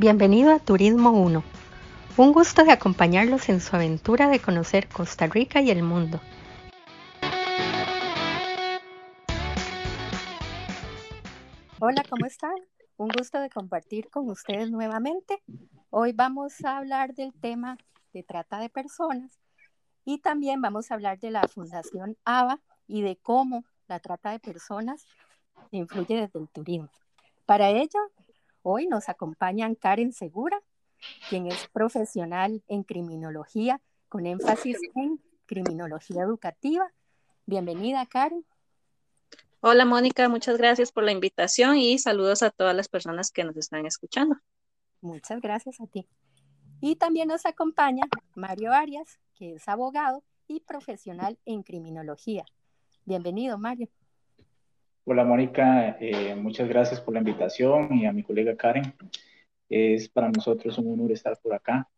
Bienvenido a Turismo 1. Un gusto de acompañarlos en su aventura de conocer Costa Rica y el mundo. Hola, ¿cómo están? Un gusto de compartir con ustedes nuevamente. Hoy vamos a hablar del tema de trata de personas y también vamos a hablar de la Fundación ABA y de cómo la trata de personas influye desde el turismo. Para ello, hoy nos acompañan Karen Segura, quien es profesional en criminología con énfasis en criminología educativa. Bienvenida, Karen. Hola, Mónica, muchas gracias por la invitación y saludos a todas las personas que nos están escuchando. Muchas gracias a ti. Y también nos acompaña Mario Arias, que es abogado y profesional en criminología. Bienvenido, Mario. Hola, Mónica. Eh, muchas gracias por la invitación y a mi colega Karen. Es para nosotros un honor estar por acá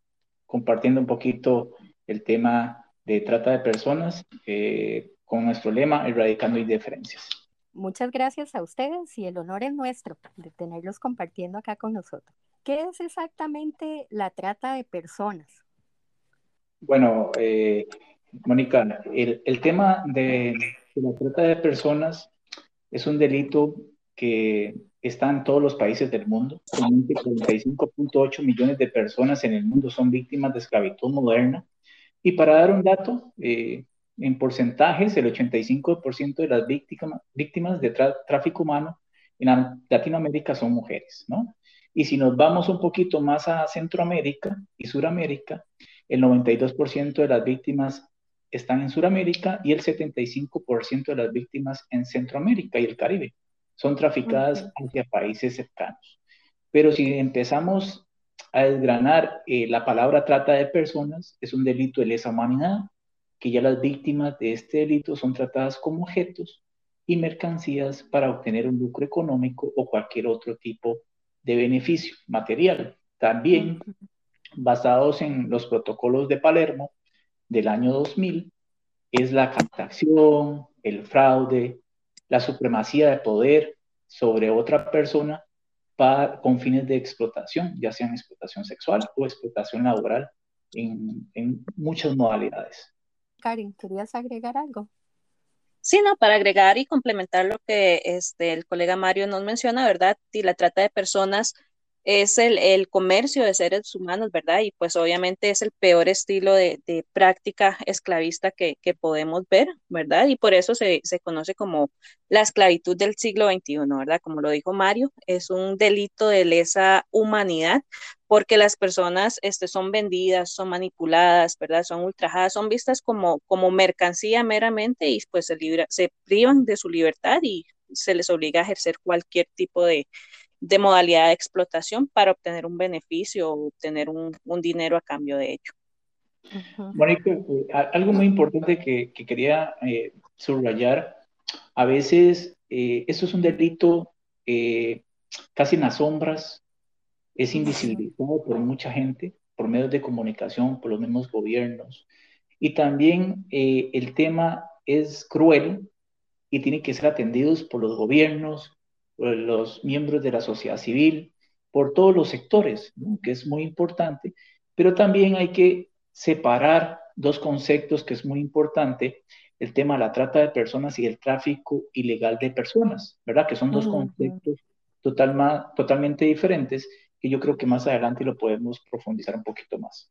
compartiendo un poquito el tema de trata de personas eh, con nuestro lema Erradicando Indiferencias. Muchas gracias a ustedes y el honor es nuestro de tenerlos compartiendo acá con nosotros. ¿Qué es exactamente la trata de personas? Bueno, eh, Mónica, el, tema de, la trata de personas es un delito que está en todos los países del mundo. 45.8 millones de personas en el mundo son víctimas de esclavitud moderna. Y para dar un dato, eh, en porcentajes, el 85% de las víctimas, víctimas de tráfico humano en Latinoamérica son mujeres, ¿no? Y si nos vamos un poquito más a Centroamérica y Suramérica, el 92% de las víctimas están en Suramérica y el 75% de las víctimas en Centroamérica y el Caribe. Son traficadas hacia países cercanos. Pero si empezamos a desgranar eh, la palabra trata de personas, es un delito de lesa humanidad, que ya las víctimas de este delito son tratadas como objetos y mercancías para obtener un lucro económico o cualquier otro tipo de beneficio material. También, basados en los protocolos de Palermo del año 2000, es la captación, el fraude, la supremacía de poder sobre otra persona para, con fines de explotación, ya sean explotación sexual o explotación laboral en, en muchas modalidades. Karen, ¿querías agregar algo? Sí, no, para agregar y complementar lo que este, el colega Mario nos menciona, ¿verdad? Y la trata de personas es el, comercio de seres humanos, ¿verdad? Y pues obviamente es el peor estilo de, práctica esclavista que, podemos ver, ¿verdad? Y por eso se, conoce como la esclavitud del siglo XXI, ¿verdad? Como lo dijo Mario, es un delito de lesa humanidad porque las personas este, son vendidas, son manipuladas, ¿verdad? Son ultrajadas, son vistas como, como mercancía meramente y pues se, se privan de su libertad y se les obliga a ejercer cualquier tipo de, de modalidad de explotación para obtener un beneficio o obtener un, dinero a cambio de ello. Mónica, eh, algo muy importante que, quería eh, subrayar, a veces eh, esto es un delito casi en las sombras, es invisibilizado por mucha gente, por medios de comunicación, por los mismos gobiernos, y también el tema es cruel y tiene que ser atendidos por los gobiernos, los miembros de la sociedad civil, por todos los sectores, que es muy importante, pero también hay que separar dos conceptos que es muy importante, el tema de la trata de personas y el tráfico ilegal de personas, ¿verdad? Que son dos conceptos total, totalmente diferentes que yo creo que más adelante lo podemos profundizar un poquito más.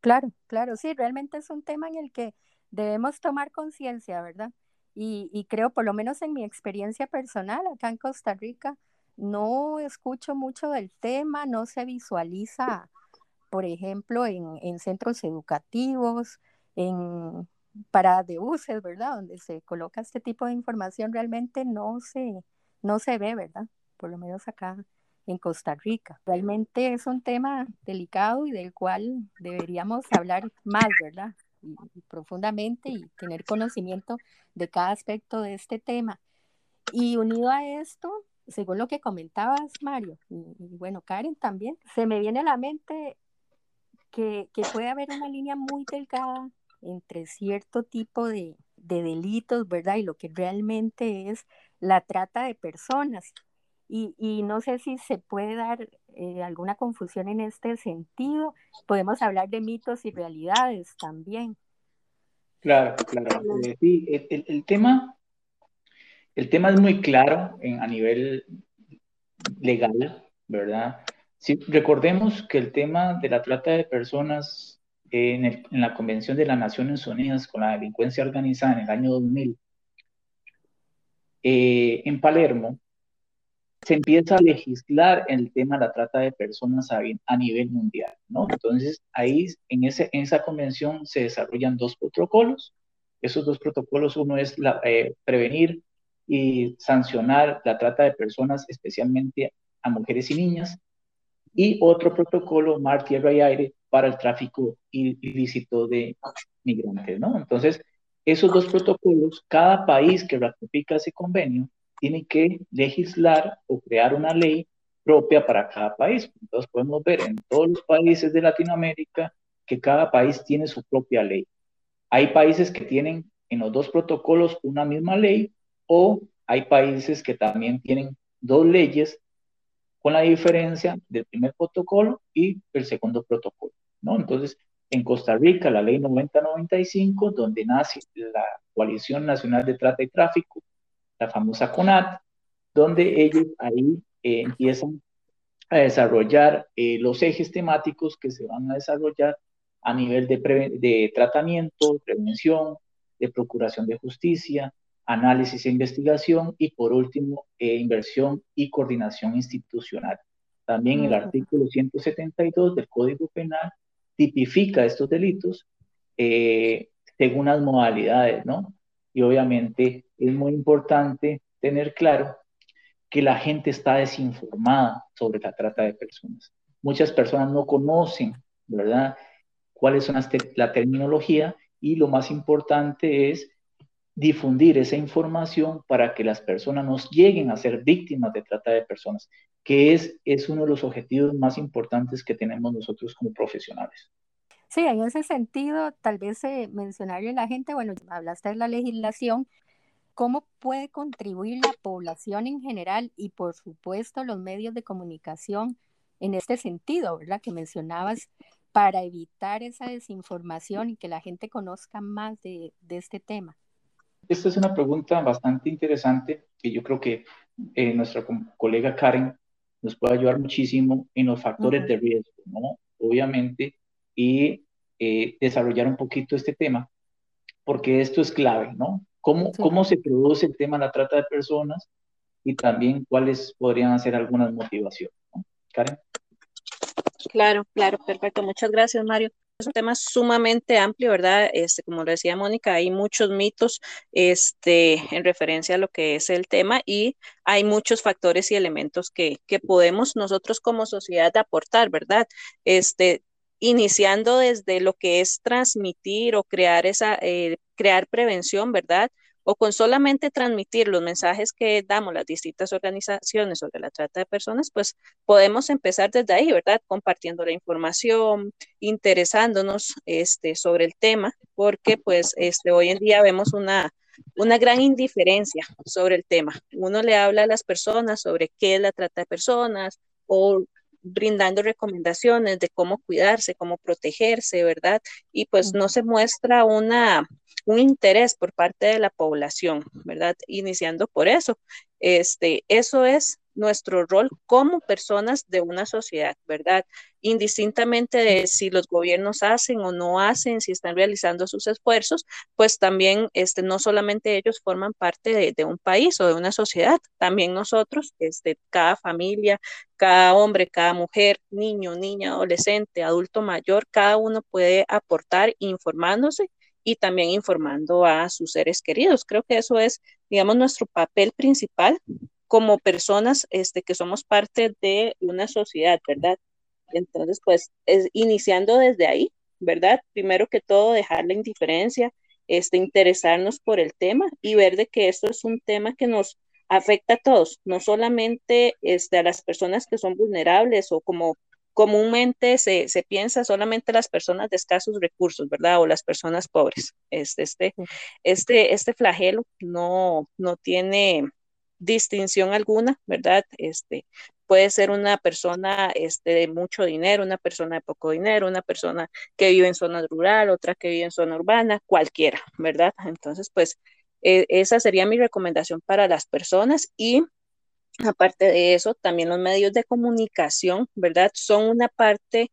Claro, claro, sí, realmente es un tema en el que debemos tomar conciencia, ¿verdad? Y, creo, por lo menos en mi experiencia personal acá en Costa Rica, no escucho mucho del tema, no se visualiza, por ejemplo, en, centros educativos, en paradas de buses, ¿verdad? Donde se coloca este tipo de información, realmente no se, no se ve, ¿verdad? Por lo menos acá en Costa Rica. Realmente es un tema delicado y del cual deberíamos hablar más, ¿verdad? Profundamente y tener conocimiento de cada aspecto de este tema. Y unido a esto, según lo que comentabas, Mario, y, bueno, Karen también, se me viene a la mente que, que, puede haber una línea muy delgada entre cierto tipo de, de, delitos, ¿verdad? Y lo que realmente es la trata de personas. Y, no sé si se puede dar eh, alguna confusión en este sentido. Podemos hablar de mitos y realidades también. Claro, claro. Eh, sí, el, tema, el tema es muy claro en, a nivel legal, ¿verdad? Si, recordemos que el tema de la trata de personas en, en, la Convención de las Naciones Unidas con la delincuencia organizada en el año 2000, eh, en Palermo, se empieza a legislar el tema de la trata de personas a, nivel mundial, ¿no? Entonces, ahí en, ese, en esa convención se desarrollan dos protocolos. Esos dos protocolos, uno es eh, prevenir y sancionar la trata de personas, especialmente a mujeres y niñas, y otro protocolo, mar, tierra y aire, para el tráfico ilícito de migrantes, ¿no? Entonces, esos dos protocolos, cada país que ratifica ese convenio tiene que legislar o crear una ley propia para cada país. Entonces podemos ver en todos los países de Latinoamérica que cada país tiene su propia ley. Hay países que tienen en los dos protocolos una misma ley o hay países que también tienen dos leyes con la diferencia del primer protocolo y el segundo protocolo. Entonces, en Costa Rica, la ley 9095, donde nace la Coalición Nacional de Trata y Tráfico, la famosa CONAT, donde ellos ahí eh, empiezan a desarrollar eh, los ejes temáticos que se van a desarrollar a nivel de, de tratamiento, prevención, de procuración de justicia, análisis e investigación y por último, eh, inversión y coordinación institucional. También el artículo 172 del Código Penal tipifica estos delitos según las modalidades, ¿no? Y obviamente es muy importante tener claro que la gente está desinformada sobre la trata de personas. Muchas personas no conocen, ¿verdad?, cuáles son la terminología y lo más importante es difundir esa información para que las personas no lleguen a ser víctimas de trata de personas, que es, es uno de los objetivos más importantes que tenemos nosotros como profesionales. Sí, en ese sentido, tal vez eh, mencionarle a la gente, bueno, hablaste de la legislación, ¿cómo puede contribuir la población en general y por supuesto los medios de comunicación en este sentido, ¿verdad? Que mencionabas para evitar esa desinformación y que la gente conozca más de, este tema. Esta es una pregunta bastante interesante que yo creo que eh, nuestra colega Karen nos puede ayudar muchísimo en los factores de riesgo, ¿no? Obviamente, y eh, desarrollar un poquito este tema, porque esto es clave, ¿no? ¿Cómo, ¿Cómo se produce el tema de la trata de personas y también cuáles podrían ser algunas motivaciones? Karen. Claro, claro, perfecto. Muchas gracias, Mario. Es un tema sumamente amplio, ¿verdad? Este, como lo decía Mónica, hay muchos mitos este, en referencia a lo que es el tema y hay muchos factores y elementos que, que podemos nosotros como sociedad aportar, ¿verdad? Este, iniciando desde lo que es transmitir o crear esa, eh, crear prevención, ¿verdad? O con solamente transmitir los mensajes que damos las distintas organizaciones sobre la trata de personas, pues podemos empezar desde ahí, ¿verdad? Compartiendo la información, interesándonos este, sobre el tema, porque pues este, hoy en día vemos una, una gran indiferencia sobre el tema. Uno le habla a las personas sobre qué es la trata de personas o brindando recomendaciones de cómo cuidarse, cómo protegerse, ¿verdad? Y pues no se muestra una, un interés por parte de la población, ¿verdad? Iniciando por eso. Este, eso es nuestro rol como personas de una sociedad, ¿verdad? Indistintamente de si los gobiernos hacen o no hacen, si están realizando sus esfuerzos, pues también este, no solamente ellos forman parte de, un país o de una sociedad, también nosotros, este, cada familia, cada hombre, cada mujer, niño, niña, adolescente, adulto mayor, cada uno puede aportar informándose y también informando a sus seres queridos. Creo que eso es, digamos, nuestro papel principal como personas este, que somos parte de una sociedad, ¿verdad? Entonces, pues, es, iniciando desde ahí, ¿verdad? Primero que todo, dejar la indiferencia, este, interesarnos por el tema y ver de que esto es un tema que nos afecta a todos, no solamente este, a las personas que son vulnerables o como comúnmente se, se piensa solamente las personas de escasos recursos, ¿verdad? O las personas pobres. Este, este, este, este flagelo no, no tiene distinción alguna, ¿verdad? Este, puede ser una persona este, de mucho dinero, una persona de poco dinero, una persona que vive en zona rural, otra que vive en zona urbana, cualquiera, ¿verdad? Entonces, pues e, esa sería mi recomendación para las personas y aparte de eso, también los medios de comunicación, ¿verdad? Son una parte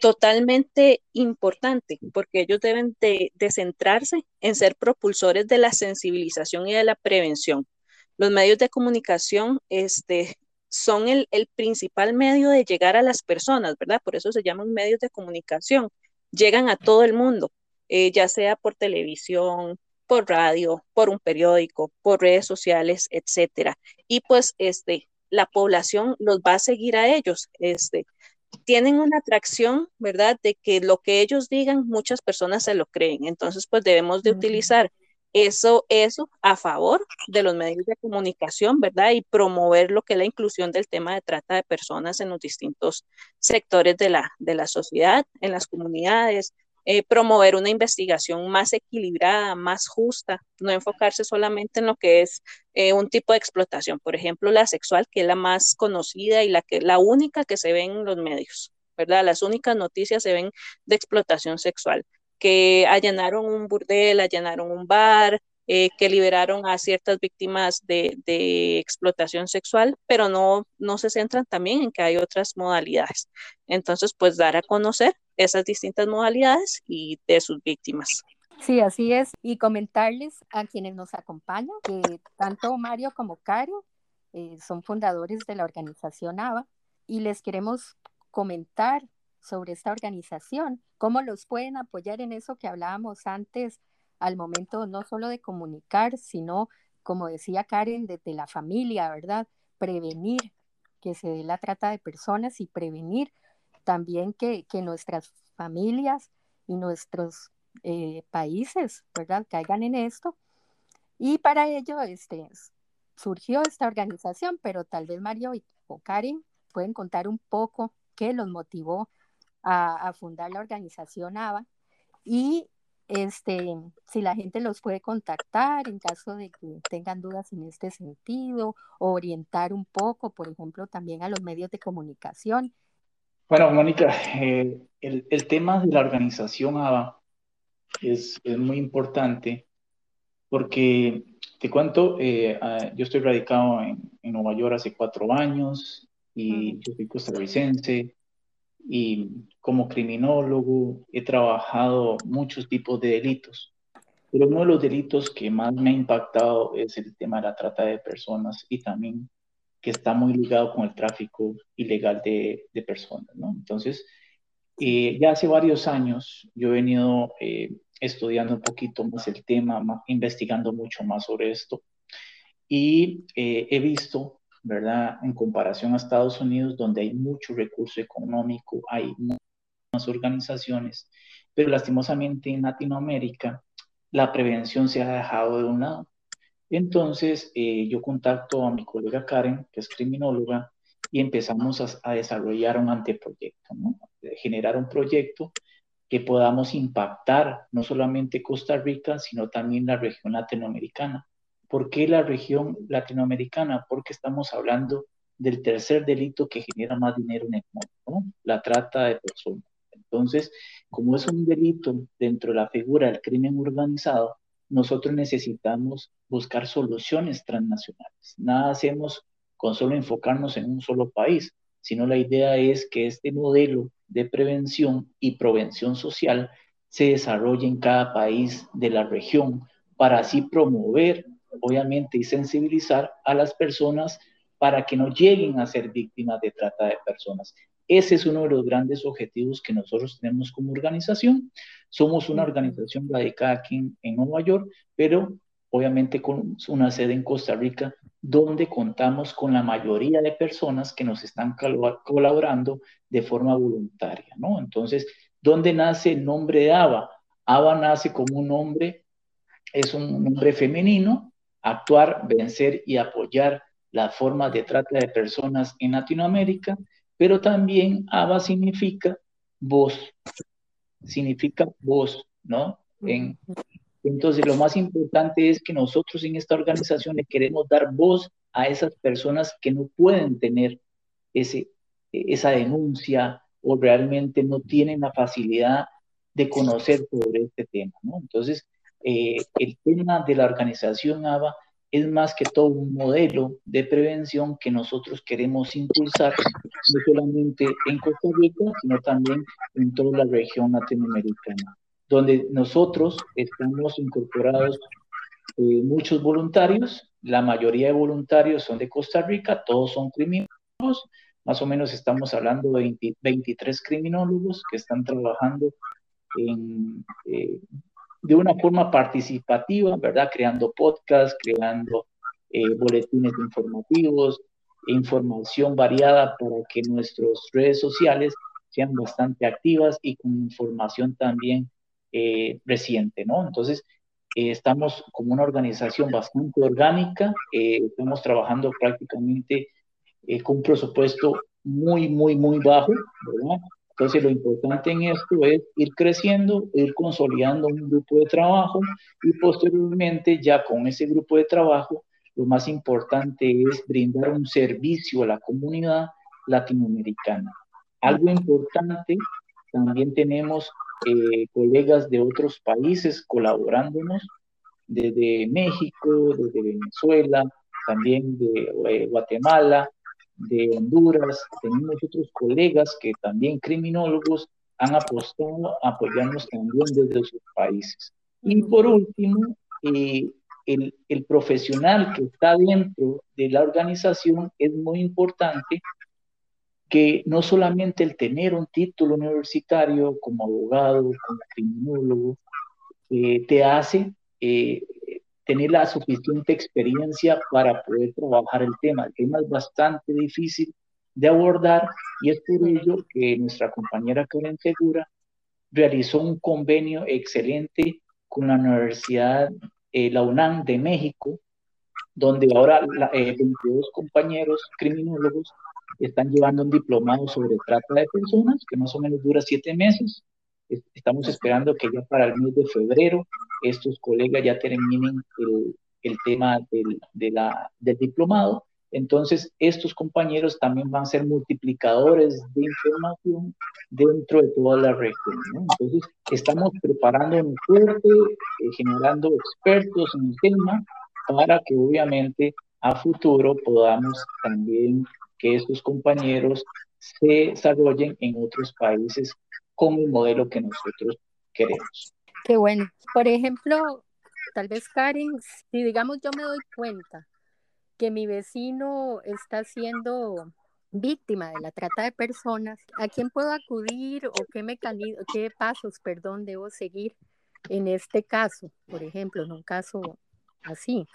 totalmente importante porque ellos deben de, centrarse en ser propulsores de la sensibilización y de la prevención. Los medios de comunicación este, son el, principal medio de llegar a las personas, ¿verdad? Por eso se llaman medios de comunicación. Llegan a todo el mundo, eh, ya sea por televisión, por radio, por un periódico, por redes sociales, etcétera. Y pues este, la población los va a seguir a ellos. Este, tienen una atracción, ¿verdad? De que lo que ellos digan, muchas personas se lo creen. Entonces, pues debemos de utilizar eso, eso a favor de los medios de comunicación, ¿verdad? Y promover lo que es la inclusión del tema de trata de personas en los distintos sectores de la, de la sociedad, en las comunidades, eh, promover una investigación más equilibrada, más justa, no enfocarse solamente en lo que es eh, un tipo de explotación, por ejemplo, la sexual, que es la más conocida y la, que, la única que se ve en los medios, ¿verdad? Las únicas noticias se ven de explotación sexual, que allanaron un burdel, allanaron un bar, eh, que liberaron a ciertas víctimas de, de, explotación sexual, pero no, no se centran también en que hay otras modalidades. Entonces, pues dar a conocer esas distintas modalidades y de sus víctimas. Sí, así es. Y comentarles a quienes nos acompañan que tanto Mario como Karen eh, son fundadores de la organización ABA y les queremos comentar sobre esta organización, cómo los pueden apoyar en eso que hablábamos antes al momento no solo de comunicar, sino, como decía Karen, desde la familia, ¿verdad? Prevenir que se dé la trata de personas y prevenir también que, nuestras familias y nuestros eh, países, ¿verdad?, caigan en esto. Y para ello este, surgió esta organización, pero tal vez Mario o Karen pueden contar un poco qué los motivó a, a fundar la organización ABA y este, si la gente los puede contactar en caso de que tengan dudas en este sentido, orientar un poco, por ejemplo, también a los medios de comunicación. Bueno, Mónica, eh, el, tema de la organización ABA es, muy importante porque te cuento, eh, yo estoy radicado en, Nueva York hace cuatro años y yo soy costarricense y como criminólogo he trabajado muchos tipos de delitos, pero uno de los delitos que más me ha impactado es el tema de la trata de personas y también que está muy ligado con el tráfico ilegal de, de personas, ¿no? Entonces, eh, ya hace varios años yo he venido eh, estudiando un poquito más el tema, investigando mucho más sobre esto y eh, he visto, ¿verdad? En comparación a Estados Unidos, donde hay mucho recurso económico, hay muchas organizaciones, pero lastimosamente en Latinoamérica la prevención se ha dejado de un lado. Entonces, eh, yo contacto a mi colega Karen, que es criminóloga, y empezamos a, desarrollar un anteproyecto, ¿no? generar un proyecto que podamos impactar no solamente Costa Rica, sino también la región latinoamericana. ¿Por qué la región latinoamericana? Porque estamos hablando del tercer delito que genera más dinero en el mundo, ¿no? la trata de personas. Entonces, como es un delito dentro de la figura del crimen organizado, nosotros necesitamos buscar soluciones transnacionales. Nada hacemos con solo enfocarnos en un solo país, sino la idea es que este modelo de prevención y prevención social se desarrolle en cada país de la región para así promover, obviamente, y sensibilizar a las personas para que no lleguen a ser víctimas de trata de personas. Ese es uno de los grandes objetivos que nosotros tenemos como organización. Somos una organización radicada aquí en, Nueva York, pero obviamente con una sede en Costa Rica, donde contamos con la mayoría de personas que nos están colaborando de forma voluntaria, ¿no? Entonces, ¿dónde nace el nombre de ABA? ABA nace como un nombre, es un nombre femenino, actuar, vencer y apoyar las formas de trata de personas en Latinoamérica pero también ABA significa voz, significa voz, ¿no? entonces, lo más importante es que nosotros en esta organización le queremos dar voz a esas personas que no pueden tener ese, esa denuncia o realmente no tienen la facilidad de conocer sobre este tema. ¿no? Entonces, eh, el tema de la organización ABA es más que todo un modelo de prevención que nosotros queremos impulsar, no solamente en Costa Rica, sino también en toda la región latinoamericana, donde nosotros estamos incorporados eh, muchos voluntarios, la mayoría de voluntarios son de Costa Rica, todos son criminólogos, más o menos estamos hablando de 23 criminólogos que están trabajando en, eh, de una forma participativa, ¿verdad? Creando podcasts, creando eh, boletines informativos, información variada para que nuestras redes sociales sean bastante activas y con información también eh, reciente, ¿no? Entonces, eh, estamos como una organización bastante orgánica, estamos trabajando prácticamente con un presupuesto muy, muy, muy bajo, ¿verdad? Entonces, lo importante en esto es ir creciendo, ir consolidando un grupo de trabajo y posteriormente ya con ese grupo de trabajo, lo más importante es brindar un servicio a la comunidad latinoamericana. Algo importante, también tenemos eh, colegas de otros países colaborándonos, desde México, desde Venezuela, también de eh, Guatemala, de Honduras, tenemos otros colegas que también criminólogos han apostado a apoyarnos también desde sus países. Y por último, eh, el, el, profesional que está dentro de la organización es muy importante que no solamente el tener un título universitario como abogado, como criminólogo, eh, te hace eh, tener la suficiente experiencia para poder trabajar el tema. El tema es bastante difícil de abordar y es por ello que nuestra compañera Karen Segura realizó un convenio excelente con la Universidad, eh, la UNAM de México, donde ahora la, 22 eh, compañeros criminólogos están llevando un diplomado sobre trata de personas, que más o menos dura siete meses. Estamos esperando que ya para el mes de febrero estos colegas ya terminen el, el tema del, del diplomado. Entonces, estos compañeros también van a ser multiplicadores de información dentro de toda la región. Entonces, estamos preparándonos fuerte, eh, generando expertos en el tema para que obviamente a futuro podamos también que estos compañeros se desarrollen en otros países con el modelo que nosotros queremos. Qué bueno. Por ejemplo, tal vez Karen, si digamos yo me doy cuenta que mi vecino está siendo víctima de la trata de personas, ¿a quién puedo acudir o qué mecanismo, qué pasos, perdón, debo seguir en este caso, por ejemplo, en un caso así?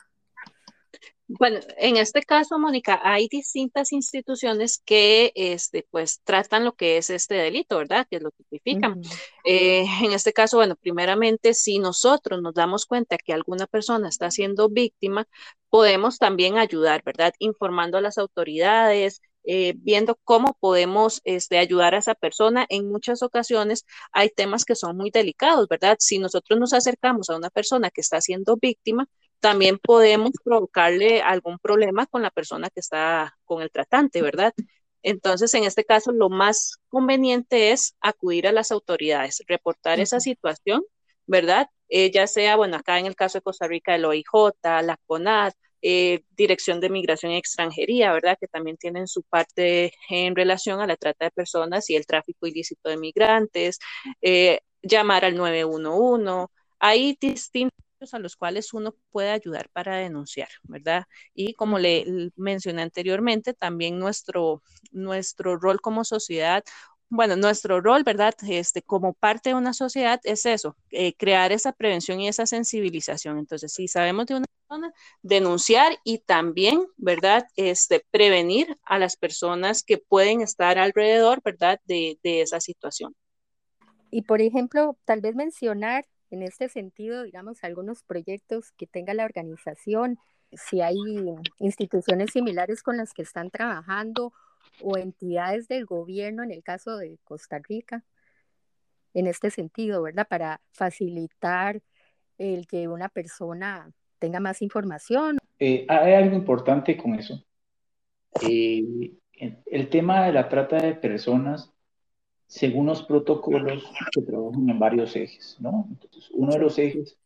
Bueno, en este caso, Mónica, hay distintas instituciones que este, pues, tratan lo que es este delito, ¿verdad? Que lo tipifican. Eh, en este caso, bueno, primeramente, si nosotros nos damos cuenta que alguna persona está siendo víctima, podemos también ayudar, ¿verdad? Informando a las autoridades, eh, viendo cómo podemos este, ayudar a esa persona. En muchas ocasiones hay temas que son muy delicados, ¿verdad? Si nosotros nos acercamos a una persona que está siendo víctima, también podemos provocarle algún problema con la persona que está con el tratante, ¿verdad? Entonces, en este caso, lo más conveniente es acudir a las autoridades, reportar esa situación, ¿verdad? Eh, ya sea, bueno, acá en el caso de Costa Rica, el OIJ, la CONAD, eh, Dirección de Migración y Extranjería, ¿verdad? Que también tienen su parte en relación a la trata de personas y el tráfico ilícito de migrantes, eh, llamar al 911. Hay distintos a los cuales uno puede ayudar para denunciar, ¿verdad? Y como le mencioné anteriormente, también nuestro, nuestro rol como sociedad bueno, nuestro rol, ¿verdad? Este, como parte de una sociedad es eso, eh, crear esa prevención y esa sensibilización. Entonces, si sabemos de una persona, denunciar y también, ¿verdad? Este, prevenir a las personas que pueden estar alrededor, ¿verdad? De, de esa situación. Y, por ejemplo, tal vez mencionar en este sentido, digamos, algunos proyectos que tenga la organización, si hay instituciones similares con las que están trabajando o entidades del gobierno, en el caso de Costa Rica, en este sentido, ¿verdad? Para facilitar el que una persona tenga más información. Eh, hay algo importante con eso. Eh, el tema de la trata de personas, según los protocolos, se trabajan en varios ejes, ¿no? Entonces, uno de los ejes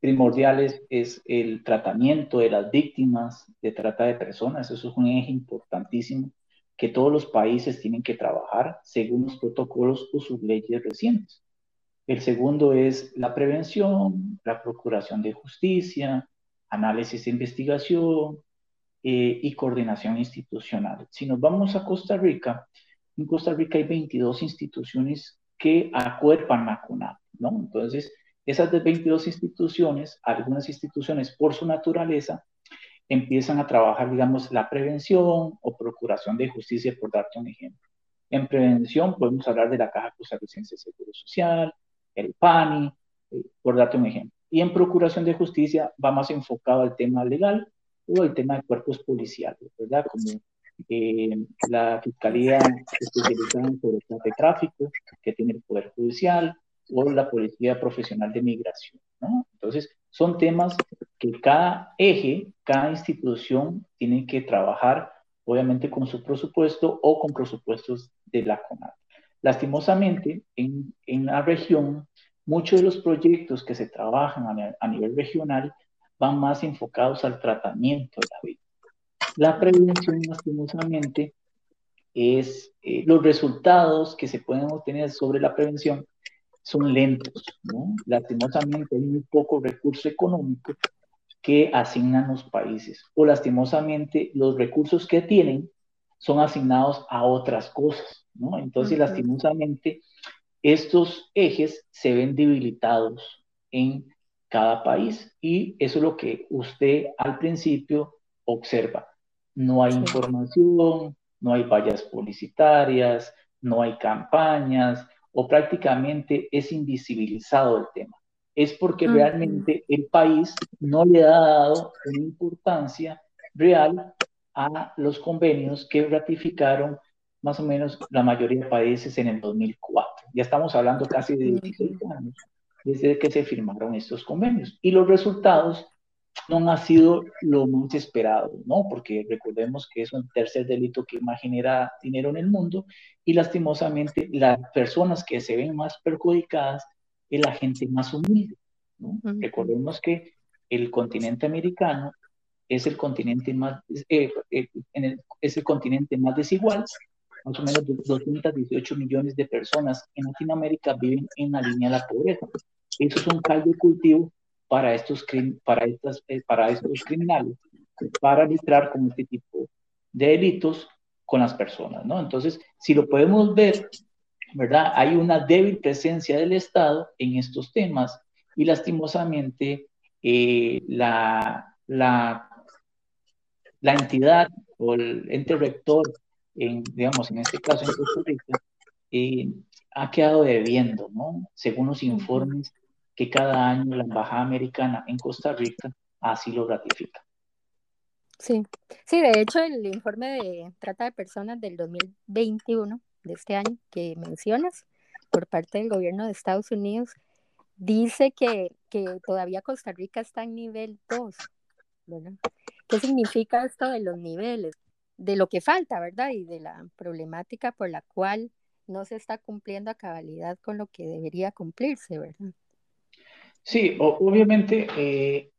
primordiales es el tratamiento de las víctimas de trata de personas. Eso es un eje importantísimo que todos los países tienen que trabajar según los protocolos o sus leyes recientes. El segundo es la prevención, la procuración de justicia, análisis e investigación eh, y coordinación institucional. Si nos vamos a Costa Rica, en Costa Rica hay 22 instituciones que acuerpan la ¿no? Entonces, esas de 22 instituciones, algunas instituciones por su naturaleza, empiezan a trabajar, digamos, la prevención o procuración de justicia, por darte un ejemplo. En prevención podemos hablar de la Caja Costarricense de Seguro Social, el PANI, eh, por darte un ejemplo. Y en procuración de justicia va más enfocado al tema legal o el tema de cuerpos policiales, ¿verdad? Como eh, la Fiscalía especializada en de tráfico, que tiene el Poder Judicial, o la Policía Profesional de Migración, ¿no? Entonces, son temas que cada eje, cada institución tiene que trabajar, obviamente, con su presupuesto o con presupuestos de la CONAD. Lastimosamente, en, en la región, muchos de los proyectos que se trabajan a, nivel regional van más enfocados al tratamiento de la vida. La prevención, lastimosamente, es eh, los resultados que se pueden obtener sobre la prevención son lentos, ¿no? Lastimosamente hay muy poco recurso económico que asignan los países o lastimosamente los recursos que tienen son asignados a otras cosas, ¿no? Entonces, lastimosamente, estos ejes se ven debilitados en cada país y eso es lo que usted al principio observa. No hay información, no hay vallas publicitarias, no hay campañas o prácticamente es invisibilizado el tema. Es porque realmente el país no le ha dado una importancia real a los convenios que ratificaron más o menos la mayoría de países en el 2004. Ya estamos hablando casi de 16 años desde que se firmaron estos convenios. Y los resultados no han sido lo más esperado, ¿no? Porque recordemos que es un tercer delito que más genera dinero en el mundo y lastimosamente las personas que se ven más perjudicadas es la gente más humilde, ¿no? Recordemos que el continente americano es el continente más, eh, eh, es el continente más desigual más o menos 218 millones de personas en Latinoamérica viven en la línea de la pobreza. Eso es un caldo de cultivo para estos, para estas, eh, para estos criminales, para arbitrar con este tipo de delitos con las personas, ¿no? Entonces, si lo podemos ver, ¿verdad? Hay una débil presencia del Estado en estos temas y lastimosamente eh, la, la, la entidad o el ente rector en, digamos, en este caso en Costa Rica, eh, ha quedado debiendo, ¿no? Según los informes que cada año la Embajada Americana en Costa Rica así lo ratifica. Sí, sí, de hecho el informe de trata de personas del 2021, de este año que mencionas, por parte del gobierno de Estados Unidos, dice que, que todavía Costa Rica está en nivel 2. ¿Qué significa esto de los niveles? de lo que falta, ¿verdad? Y de la problemática por la cual no se está cumpliendo a cabalidad con lo que debería cumplirse, ¿verdad? Sí, obviamente eh,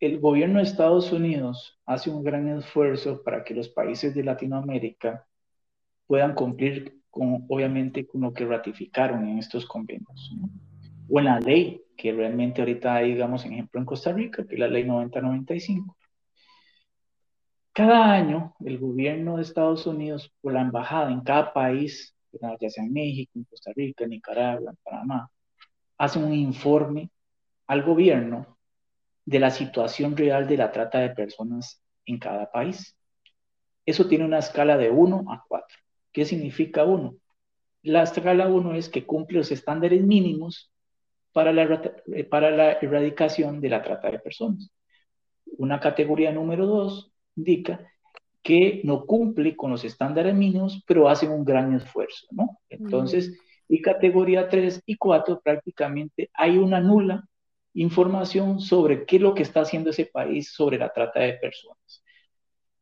el, gobierno de Estados Unidos hace un gran esfuerzo para que los países de Latinoamérica puedan cumplir con, obviamente, con lo que ratificaron en estos convenios. O en la ley, que realmente ahorita hay, digamos, ejemplo en Costa Rica, que es la ley 9095, cada año, el gobierno de Estados Unidos, o la embajada en cada país, ya sea en México, en Costa Rica, en Nicaragua, en Panamá, hace un informe al gobierno de la situación real de la trata de personas en cada país. Eso tiene una escala de 1 a 4. ¿Qué significa 1? La escala 1 es que cumple los estándares mínimos para la, para la erradicación de la trata de personas. Una categoría número 2 indica que no cumple con los estándares mínimos, pero hacen un gran esfuerzo, ¿no? Entonces, y categoría 3 y 4 prácticamente hay una nula información sobre qué es lo que está haciendo ese país sobre la trata de personas.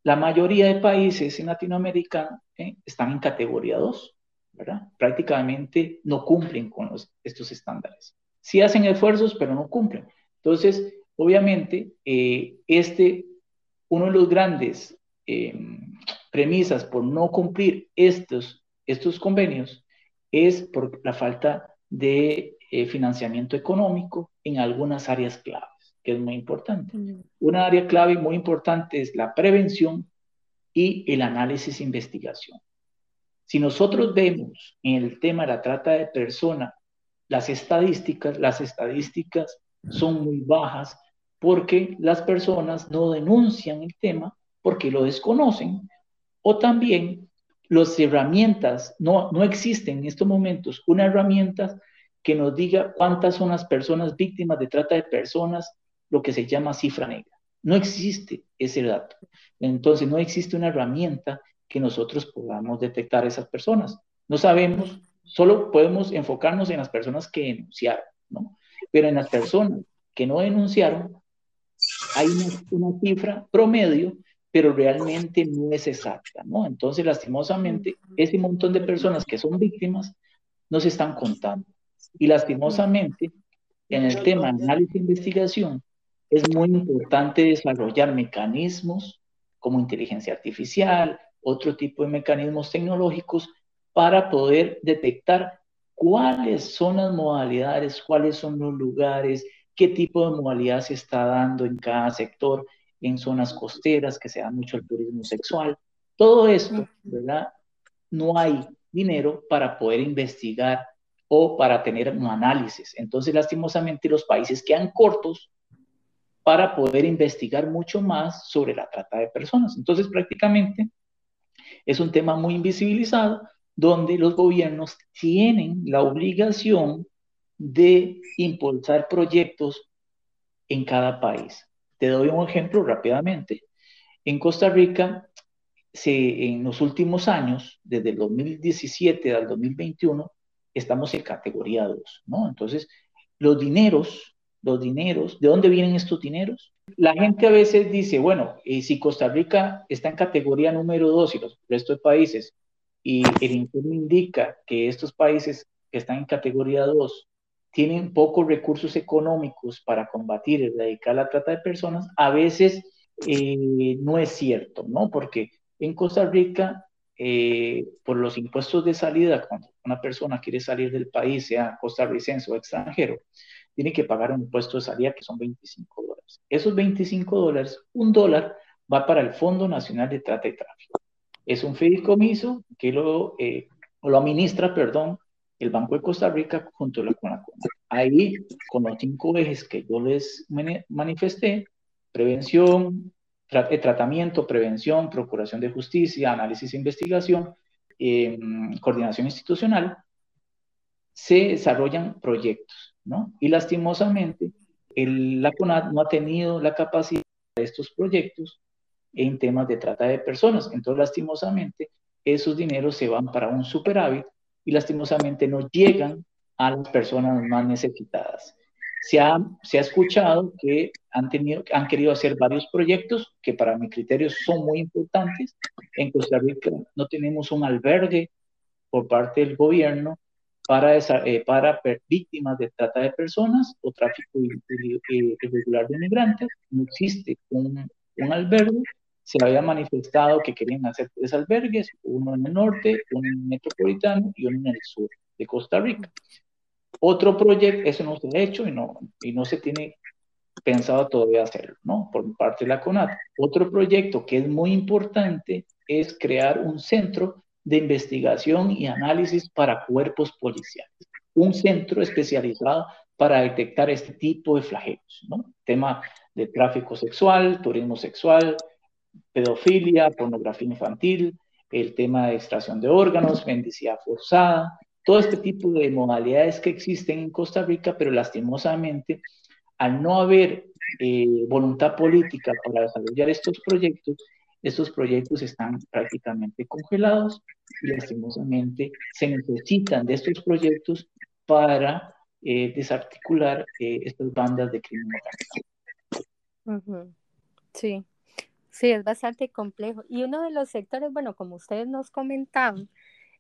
La mayoría de países en Latinoamérica ¿eh? están en categoría 2, ¿verdad? Prácticamente no cumplen con estos estándares. Sí hacen esfuerzos, pero no cumplen. Entonces, obviamente, eh, este, uno de los grandes eh, premisas por no cumplir estos, estos convenios es por la falta de eh, financiamiento económico en algunas áreas claves, que es muy importante. Una área clave muy importante es la prevención y el análisis e investigación. Si nosotros vemos en el tema de la trata de personas las estadísticas, las estadísticas son muy bajas porque las personas no denuncian el tema porque lo desconocen o también las herramientas, no, no existen en estos momentos una herramienta que nos diga cuántas son las personas víctimas de trata de personas, lo que se llama cifra negra. No existe ese dato. Entonces, no existe una herramienta que nosotros podamos detectar a esas personas. No sabemos, solo podemos enfocarnos en las personas que denunciaron, ¿no? Pero en las personas que no denunciaron, hay una, cifra promedio, pero realmente no es exacta, ¿no? Entonces, lastimosamente, ese montón de personas que son víctimas no se están contando. Y lastimosamente, en el tema de análisis e investigación, es muy importante desarrollar mecanismos como inteligencia artificial, otro tipo de mecanismos tecnológicos para poder detectar cuáles son las modalidades, cuáles son los lugares, qué tipo de modalidad se está dando en cada sector, en zonas costeras, que se da mucho el turismo sexual. Todo esto, ¿verdad? No hay dinero para poder investigar o para tener un análisis. Entonces, lastimosamente, los países quedan cortos para poder investigar mucho más sobre la trata de personas. Entonces, prácticamente es un tema muy invisibilizado donde los gobiernos tienen la obligación de impulsar proyectos en cada país. Te doy un ejemplo rápidamente. En Costa Rica, en los últimos años, desde el 2017 al 2021, estamos en categoría 2, ¿no? Entonces, los dineros, los dineros, ¿de dónde vienen estos dineros? La gente a veces dice, bueno, y si Costa Rica está en categoría número 2 y los restos de países, y el informe indica que estos países que están en categoría 2 tienen pocos recursos económicos para combatir y erradicar la trata de personas, a veces eh, no es cierto, ¿no? Porque en Costa Rica eh, por los impuestos de salida, cuando una persona quiere salir del país, sea costarricense o extranjero, tiene que pagar un impuesto de salida que son 25 dólares. Esos 25 dólares, un dólar va para el Fondo Nacional de Trata y Tráfico. Es un fideicomiso que lo, eh, lo administra, perdón, el Banco de Costa Rica junto con la Ahí, con los cinco ejes que yo les manifesté, prevención, eh, tratamiento, prevención, procuración de justicia, análisis e investigación, em, coordinación institucional, se desarrollan proyectos, ¿no? Y lastimosamente, el, la CONAD no ha tenido la capacidad de estos proyectos en temas de trata de personas. Entonces, lastimosamente, esos dineros se van para un superávit y lastimosamente no llegan a las personas más necesitadas se ha, se ha escuchado que han, tenido, han querido hacer varios proyectos que para mi criterio son muy importantes. En Costa Rica no tenemos un albergue por parte del gobierno para, eh, para víctimas de trata de personas o tráfico irregular de inmigrantes. No existe un, un albergue. Se había manifestado que querían hacer tres albergues, uno en el norte, uno en el metropolitano y uno en el sur de Costa Rica. Otro proyecto, eso no se ha hecho y no, y no se tiene pensado todavía hacerlo, ¿no? Por parte de la CONAT. Otro proyecto que es muy importante es crear un centro de investigación y análisis para cuerpos policiales. Un centro especializado para detectar este tipo de flagelos, ¿no? Tema de tráfico sexual, turismo sexual, pedofilia, pornografía infantil, el tema de extracción de órganos, mendicidad forzada, todo este tipo de modalidades que existen en Costa Rica, pero lastimosamente, al no haber eh, voluntad política para desarrollar estos proyectos, estos proyectos están prácticamente congelados y lastimosamente se necesitan de estos proyectos para eh, desarticular eh, estas bandas de crimen organizado. Sí, sí, es bastante complejo. Y uno de los sectores, bueno, como ustedes nos comentaban,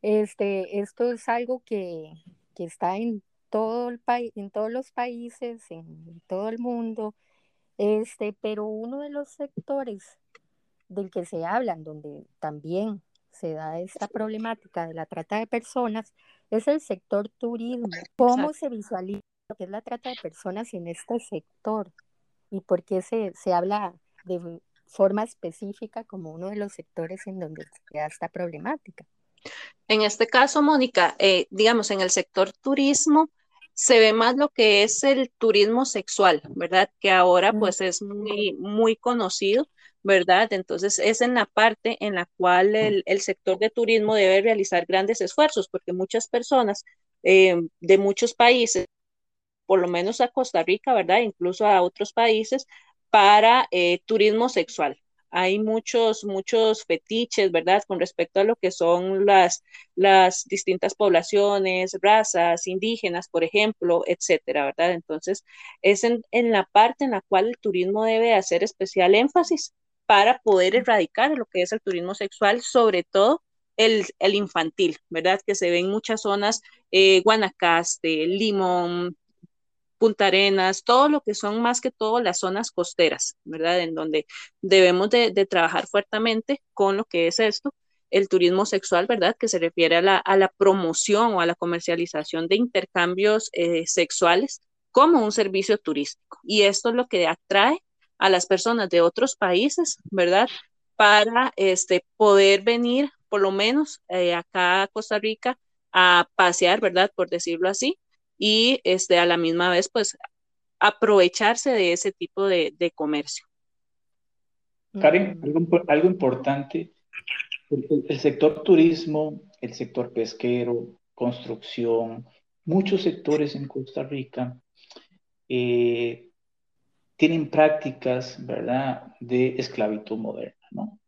este, esto es algo que, que está en todo el país, en todos los países, en todo el mundo, este, pero uno de los sectores del que se hablan, donde también se da esta problemática de la trata de personas, es el sector turismo. ¿Cómo se visualiza lo que es la trata de personas en este sector? ¿Y por qué se, se habla de forma específica como uno de los sectores en donde se da esta problemática? En este caso, Mónica, eh, digamos, en el sector turismo, se ve más lo que es el turismo sexual, ¿verdad? Que ahora pues es muy, muy conocido, ¿verdad? Entonces es en la parte en la cual el, sector de turismo debe realizar grandes esfuerzos, porque muchas personas eh, de muchos países, por lo menos a Costa Rica, ¿verdad? Incluso a otros países, para eh, turismo sexual, hay muchos, muchos fetiches, ¿verdad? Con respecto a lo que son las, las distintas poblaciones, razas, indígenas, por ejemplo, etcétera, ¿verdad? Entonces, es en, la parte en la cual el turismo debe hacer especial énfasis para poder erradicar lo que es el turismo sexual, sobre todo el, infantil, ¿verdad? Que se ve en muchas zonas, eh, Guanacaste, Limón, Punta Arenas, todo lo que son más que todo las zonas costeras, ¿verdad? En donde debemos de, trabajar fuertemente con lo que es esto, el turismo sexual, ¿verdad? Que se refiere a la, promoción o a la comercialización de intercambios eh, sexuales como un servicio turístico. Y esto es lo que atrae a las personas de otros países, ¿verdad? Para este, poder venir, por lo menos eh, acá a Costa Rica, a pasear, ¿verdad? Por decirlo así, y este, a la misma vez, pues, aprovecharse de ese tipo de, comercio. Karen, algo, importante, el, sector turismo, el sector pesquero, construcción, muchos sectores en Costa Rica eh, tienen prácticas, ¿verdad?, de esclavitud moderna, ¿no?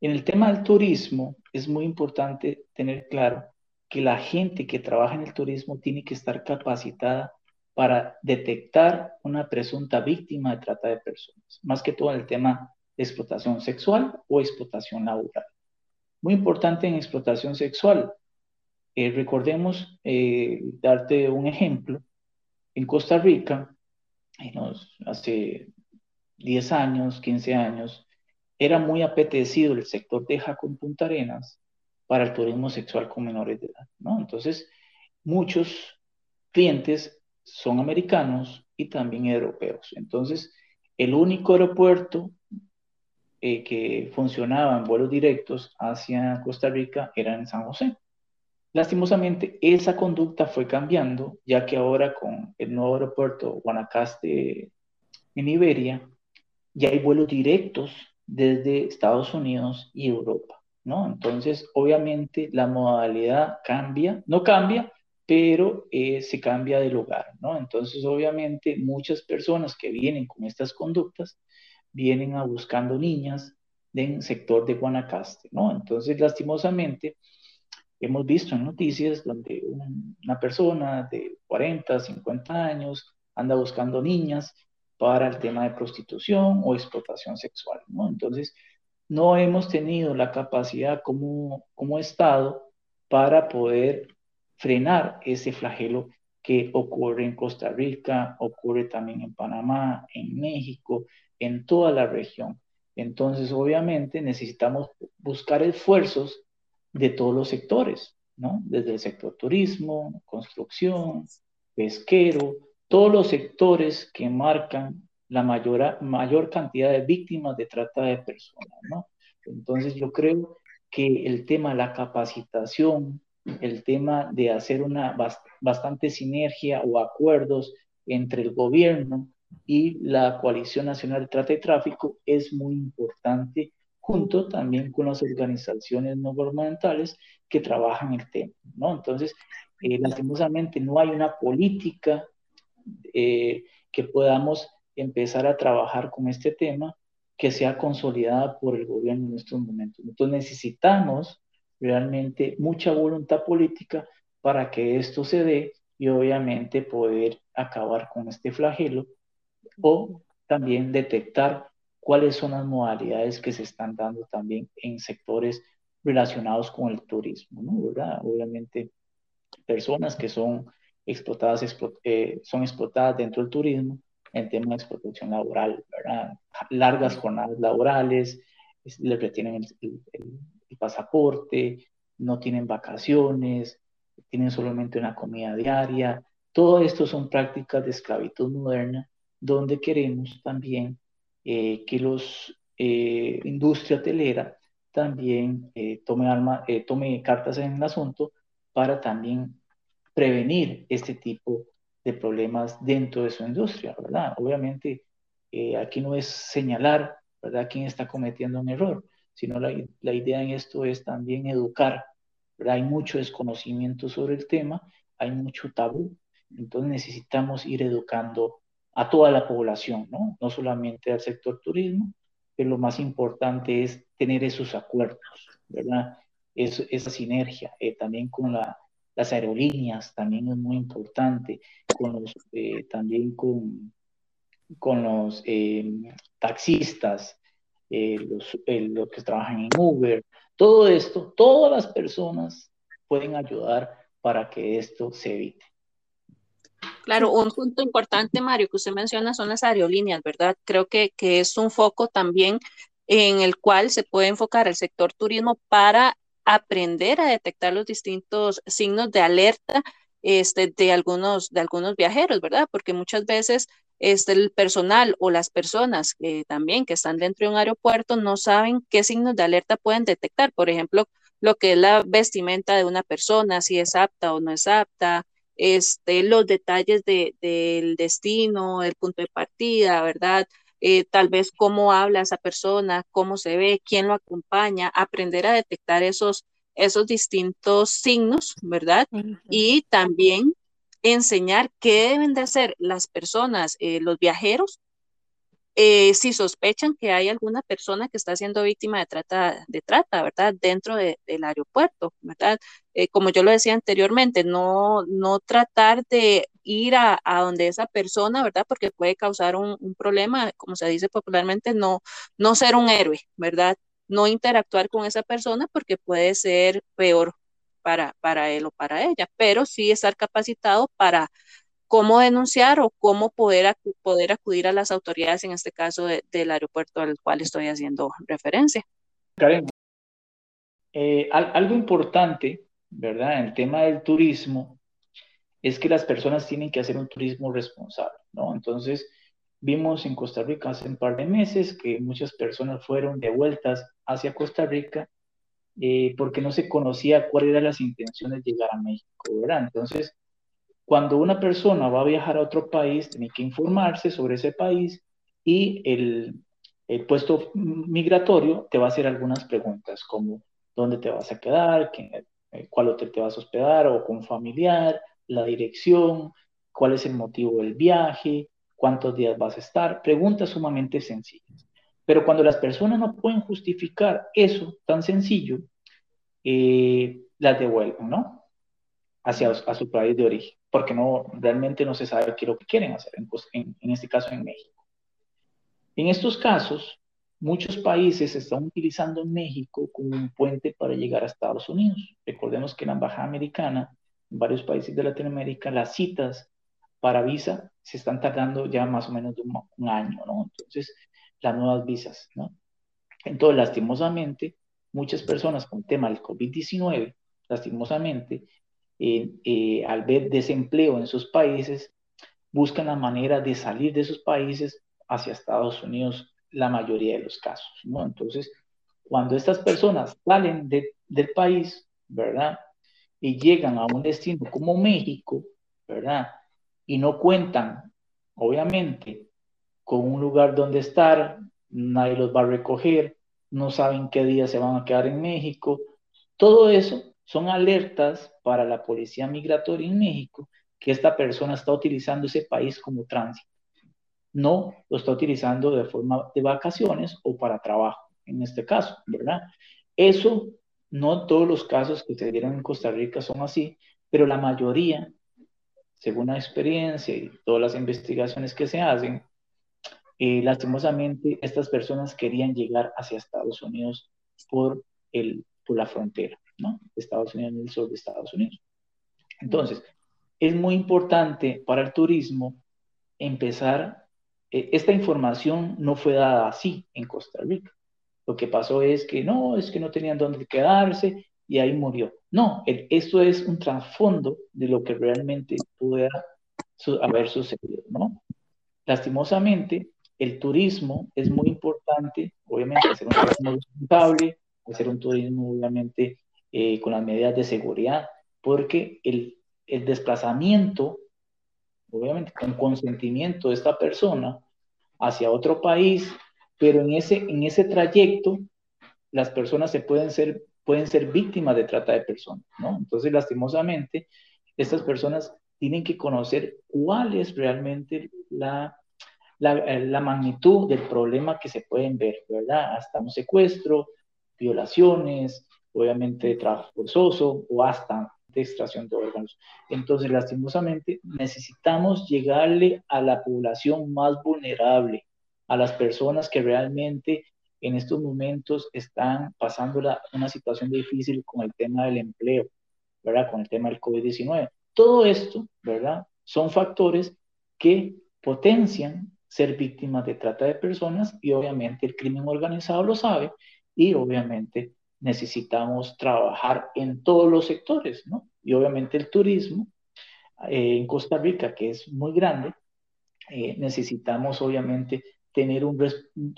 En el tema del turismo es muy importante tener claro que la gente que trabaja en el turismo tiene que estar capacitada para detectar una presunta víctima de trata de personas, más que todo en el tema de explotación sexual o explotación laboral. Muy importante en explotación sexual. Eh, recordemos, eh, darte un ejemplo, en Costa Rica, hace 10 años, 15 años, era muy apetecido el sector de Jacón Punta Arenas para el turismo sexual con menores de edad, ¿no? Entonces, muchos clientes son americanos y también europeos. Entonces, el único aeropuerto eh, que funcionaba en vuelos directos hacia Costa Rica era en San José. Lastimosamente, esa conducta fue cambiando, ya que ahora con el nuevo aeropuerto Guanacaste en Iberia, ya hay vuelos directos desde Estados Unidos y Europa. ¿No? Entonces, obviamente la modalidad cambia, no cambia, pero eh, se cambia de lugar, ¿no? Entonces, obviamente, muchas personas que vienen con estas conductas vienen a buscando niñas del sector de Guanacaste, ¿no? Entonces, lastimosamente, hemos visto en noticias donde una persona de 40, 50 años anda buscando niñas para el tema de prostitución o explotación sexual, ¿no? Entonces, no hemos tenido la capacidad como, como Estado para poder frenar ese flagelo que ocurre en Costa Rica, ocurre también en Panamá, en México, en toda la región. Entonces, obviamente, necesitamos buscar esfuerzos de todos los sectores, ¿no? Desde el sector turismo, construcción, pesquero, todos los sectores que marcan la mayor, mayor cantidad de víctimas de trata de personas, ¿no? Entonces yo creo que el tema de la capacitación, el tema de hacer una bastante sinergia o acuerdos entre el gobierno y la Coalición Nacional de Trata y Tráfico es muy importante, junto también con las organizaciones no gubernamentales que trabajan el tema, ¿no? Entonces, eh, lastimosamente no hay una política eh, que podamos empezar a trabajar con este tema que sea consolidada por el gobierno en estos momentos. Entonces necesitamos realmente mucha voluntad política para que esto se dé y obviamente poder acabar con este flagelo o también detectar cuáles son las modalidades que se están dando también en sectores relacionados con el turismo, ¿no? ¿verdad? Obviamente personas que son explotadas, eh, son explotadas dentro del turismo en tema de explotación laboral, ¿verdad? Largas jornadas laborales, les retienen el, el pasaporte, no tienen vacaciones, tienen solamente una comida diaria. Todo esto son prácticas de esclavitud moderna donde queremos también eh, que los eh, industria hotelera también eh, tome, alma, tome cartas en el asunto para también prevenir este tipo de problemas dentro de su industria, ¿verdad? Obviamente, aquí no es señalar, ¿verdad?, quién está cometiendo un error, sino la, la idea en esto es también educar hay mucho desconocimiento sobre el tema, hay mucho tabú, entonces necesitamos ir educando a toda la población, ¿no? No solamente al sector turismo, pero lo más importante es tener esos acuerdos, ¿verdad? esa sinergia, eh, también con las aerolíneas, también es muy importante, con los, eh, también con, con los eh, taxistas, los, los que trabajan en Uber, todo esto, todas las personas pueden ayudar para que esto se evite. Claro, un punto importante, Mario, que usted menciona son las aerolíneas, ¿verdad? Creo que, que es un foco también en el cual se puede enfocar el sector turismo para aprender a detectar los distintos signos de alerta este, de, algunos, de algunos viajeros, ¿verdad? Porque muchas veces este, el personal o las personas que también que están dentro de un aeropuerto no saben qué signos de alerta pueden detectar. Por ejemplo, lo que es la vestimenta de una persona, si es apta o no es apta, este, los detalles de, del destino, el punto de partida, ¿verdad? Eh, tal vez cómo habla esa persona, cómo se ve, quién lo acompaña, aprender a detectar esos, esos distintos signos, ¿verdad? Y también enseñar qué deben de hacer las personas, eh, los viajeros, eh, si sospechan que hay alguna persona que está siendo víctima de trata, de trata ¿verdad? Dentro del aeropuerto, ¿verdad? Eh, como yo lo decía anteriormente, no, no tratar de ir a, donde esa persona, ¿verdad? Porque puede causar un, un, problema, como se dice popularmente, no, no ser un héroe, ¿verdad? No interactuar con esa persona porque puede ser peor para, para él o para ella, pero sí estar capacitado para cómo denunciar o cómo poder, poder acudir a las autoridades, en este caso del aeropuerto al cual estoy haciendo referencia. Karen, eh, algo importante, ¿verdad? En el tema del turismo es que las personas tienen que hacer un turismo responsable, ¿no? Entonces, vimos en Costa Rica hace un par de meses que muchas personas fueron devueltas hacia Costa Rica eh, porque no se conocía cuáles eran las intenciones de llegar a México, ¿verdad? Entonces, cuando una persona va a viajar a otro país, tiene que informarse sobre ese país y el, el puesto migratorio te va a hacer algunas preguntas como dónde te vas a quedar, eh, cuál hotel te vas a hospedar o con familiar, la dirección, cuál es el motivo del viaje, cuántos días vas a estar, preguntas sumamente sencillas. Pero cuando las personas no pueden justificar eso tan sencillo, eh, las devuelven, ¿no? Hacia a su país de origen, porque no, realmente no se sabe qué es lo que quieren hacer, en, en este caso en México. En estos casos, muchos países están utilizando México como un puente para llegar a Estados Unidos. Recordemos que en la Embajada Americana, en varios países de Latinoamérica, las citas para visa se están tardando ya más o menos de un, un año, ¿no? Entonces, las nuevas visas, ¿no? Entonces, lastimosamente, muchas personas con el tema del COVID-19, lastimosamente, eh, eh, al ver desempleo en sus países, buscan la manera de salir de esos países hacia Estados Unidos la mayoría de los casos, ¿no? Entonces, cuando estas personas salen del país, ¿verdad? Y llegan a un destino como México, ¿verdad? Y no cuentan, obviamente, con un lugar donde estar, nadie los va a recoger, no saben qué día se van a quedar en México. Todo eso son alertas para la policía migratoria en México que esta persona está utilizando ese país como tránsito. No lo está utilizando de forma de vacaciones o para trabajo, en este caso, ¿verdad? Eso, no todos los casos que se dieron en Costa Rica son así, pero la mayoría según la experiencia y todas las investigaciones que se hacen, eh, lastimosamente estas personas querían llegar hacia Estados Unidos por, el, por la frontera, ¿no? Estados Unidos en el sur de Estados Unidos. Entonces, es muy importante para el turismo empezar, eh, esta información no fue dada así en Costa Rica. Lo que pasó es que no, es que no tenían dónde quedarse y ahí murió. No, esto es un trasfondo de lo que realmente pudiera haber sucedido, ¿no? Lastimosamente, el turismo es muy importante, obviamente, hacer un turismo responsable, hacer un turismo, obviamente, eh, con las medidas de seguridad, porque el, el desplazamiento, obviamente, con consentimiento de esta persona hacia otro país, pero en ese, en ese trayecto las personas se pueden ser, pueden ser víctimas de trata de personas, ¿no? Entonces, lastimosamente, estas personas tienen que conocer cuál es realmente la, la, la, magnitud del problema que se pueden ver, ¿verdad? Hasta un secuestro, violaciones, obviamente trabajo forzoso o hasta de extracción de órganos. Entonces, lastimosamente, necesitamos llegarle a la población más vulnerable, a las personas que realmente en estos momentos están pasando una situación difícil con el tema del empleo, ¿verdad? Con el tema del COVID-19. Todo esto, ¿verdad? Son factores que potencian ser víctimas de trata de personas y obviamente el crimen organizado lo sabe y obviamente necesitamos trabajar en todos los sectores, ¿no? Y obviamente el turismo eh, en Costa Rica, que es muy grande, eh, necesitamos obviamente tener un,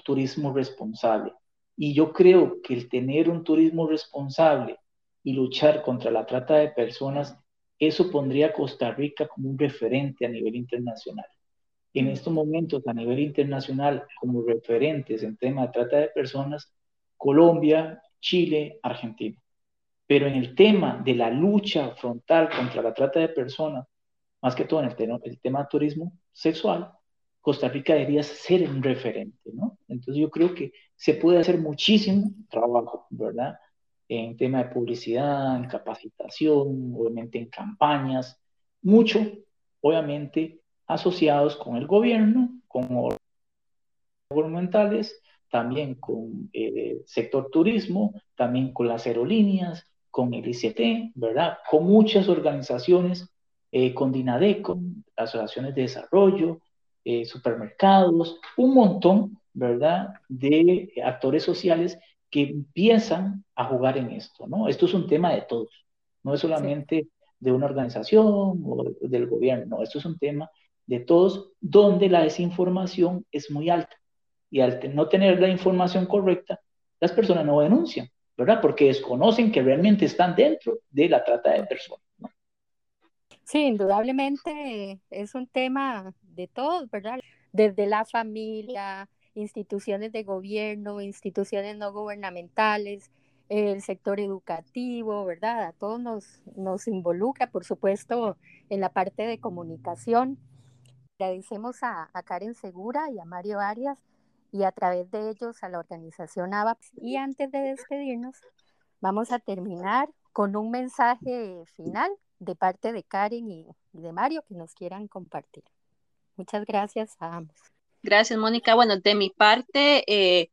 turismo responsable. Y yo creo que el tener un turismo responsable y luchar contra la trata de personas, eso pondría a Costa Rica como un referente a nivel internacional. En estos momentos, a nivel internacional, como referentes en tema de trata de personas, Colombia, Chile, Argentina. Pero en el tema de la lucha frontal contra la trata de personas, más que todo en el, tema, el tema de turismo sexual, Costa Rica debería ser un referente, ¿no? Entonces yo creo que se puede hacer muchísimo trabajo, ¿verdad? En tema de publicidad, en capacitación, obviamente en campañas, mucho, obviamente, asociados con el gobierno, con gubernamentales, también con el eh, sector turismo, también con las aerolíneas, con el ICT, ¿verdad? Con muchas organizaciones, eh, con DINADECO, asociaciones de desarrollo, eh, supermercados, un montón, ¿verdad?, de actores sociales que empiezan a jugar en esto, ¿no? Esto es un tema de todos, no es solamente de una organización o del gobierno, no, esto es un tema de todos donde la desinformación es muy alta y al no tener la información correcta, las personas no denuncian, ¿verdad? Porque desconocen que realmente están dentro de la trata de personas. ¿no? Sí, indudablemente es un tema de todos, ¿verdad? Desde la familia, instituciones de gobierno, instituciones no gubernamentales, el sector educativo, ¿verdad? A todos nos, nos involucra, por supuesto, en la parte de comunicación. Agradecemos a, a Karen Segura y a Mario Arias y a través de ellos a la organización AVAPS. Y antes de despedirnos, vamos a terminar con un mensaje final de parte de Karen y, de Mario que nos quieran compartir. Muchas gracias a ambos. Gracias, Mónica. Bueno, de mi parte, eh,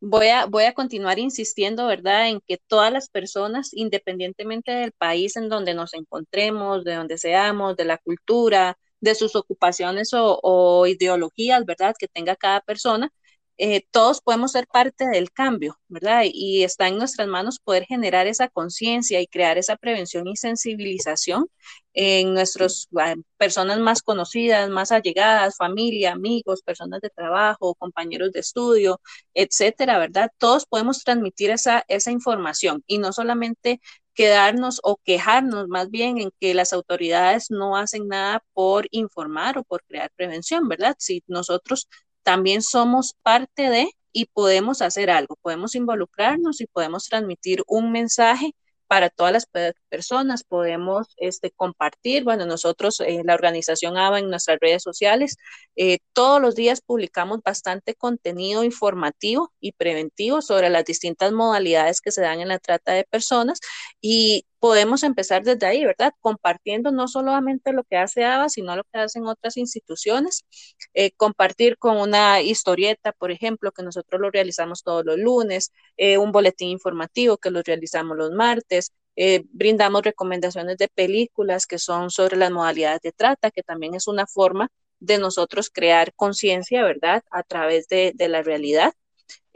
voy, a, voy a continuar insistiendo, ¿verdad?, en que todas las personas, independientemente del país en donde nos encontremos, de donde seamos, de la cultura, de sus ocupaciones o, o ideologías, ¿verdad?, que tenga cada persona, eh, todos podemos ser parte del cambio, ¿verdad? Y está en nuestras manos poder generar esa conciencia y crear esa prevención y sensibilización en nuestras personas más conocidas, más allegadas, familia, amigos, personas de trabajo, compañeros de estudio, etcétera, ¿verdad? Todos podemos transmitir esa, esa información y no solamente quedarnos o quejarnos más bien en que las autoridades no hacen nada por informar o por crear prevención, ¿verdad? Si nosotros también somos parte de y podemos hacer algo, podemos involucrarnos y podemos transmitir un mensaje para todas las personas, podemos este, compartir, bueno, nosotros, eh, la organización ABA en nuestras redes sociales, eh, todos los días publicamos bastante contenido informativo y preventivo sobre las distintas modalidades que se dan en la trata de personas y podemos empezar desde ahí, ¿verdad? Compartiendo no solamente lo que hace ABA, sino lo que hacen otras instituciones. Eh, compartir con una historieta, por ejemplo, que nosotros lo realizamos todos los lunes, eh, un boletín informativo que lo realizamos los martes. Eh, brindamos recomendaciones de películas que son sobre las modalidades de trata, que también es una forma de nosotros crear conciencia, ¿verdad? A través de, de la realidad.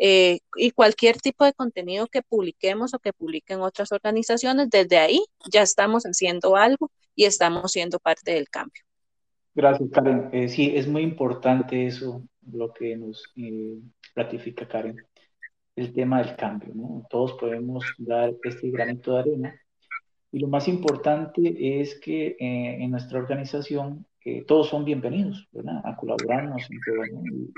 Eh, y cualquier tipo de contenido que publiquemos o que publiquen otras organizaciones, desde ahí ya estamos haciendo algo y estamos siendo parte del cambio. Gracias, Karen. Eh, sí, es muy importante eso, lo que nos eh, ratifica Karen, el tema del cambio, ¿no? Todos podemos dar este granito de arena. Y lo más importante es que en nuestra organización todos son bienvenidos, ¿verdad? A colaborarnos ¿no? Y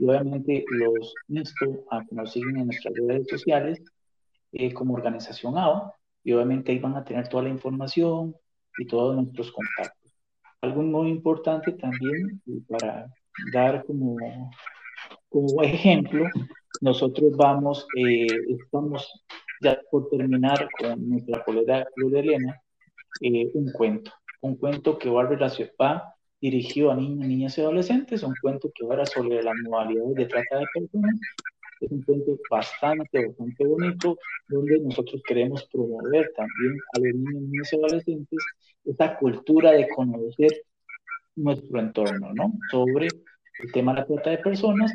obviamente los insto a que nos sigan en nuestras redes sociales eh, como organización AO y obviamente ahí van a tener toda la información y todos nuestros contactos. Algo muy importante también para dar como, como ejemplo, nosotros vamos, eh, estamos ya por terminar con nuestra colega de Elena, eh, un cuento, un cuento que va va dirigido a niños, niñas y adolescentes, un cuento que ahora sobre las modalidades de trata de personas. Es un cuento bastante, bastante bonito, donde nosotros queremos promover también a los niños, niñas y adolescentes esta cultura de conocer nuestro entorno, ¿no? Sobre el tema de la trata de personas.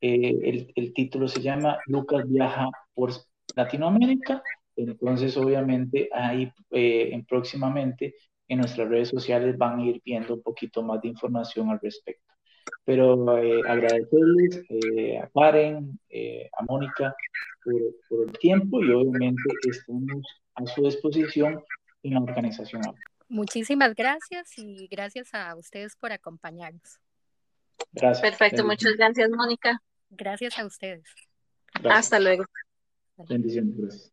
Eh, el, el título se llama Lucas viaja por Latinoamérica. Entonces, obviamente, ahí eh, próximamente en nuestras redes sociales van a ir viendo un poquito más de información al respecto. Pero eh, agradecerles eh, a Karen, eh, a Mónica por, el tiempo y obviamente estamos a su disposición en la organización. Muchísimas gracias y gracias a ustedes por acompañarnos. Gracias. Perfecto, muchas gracias, Mónica. Gracias a ustedes. Hasta luego. Bendiciones.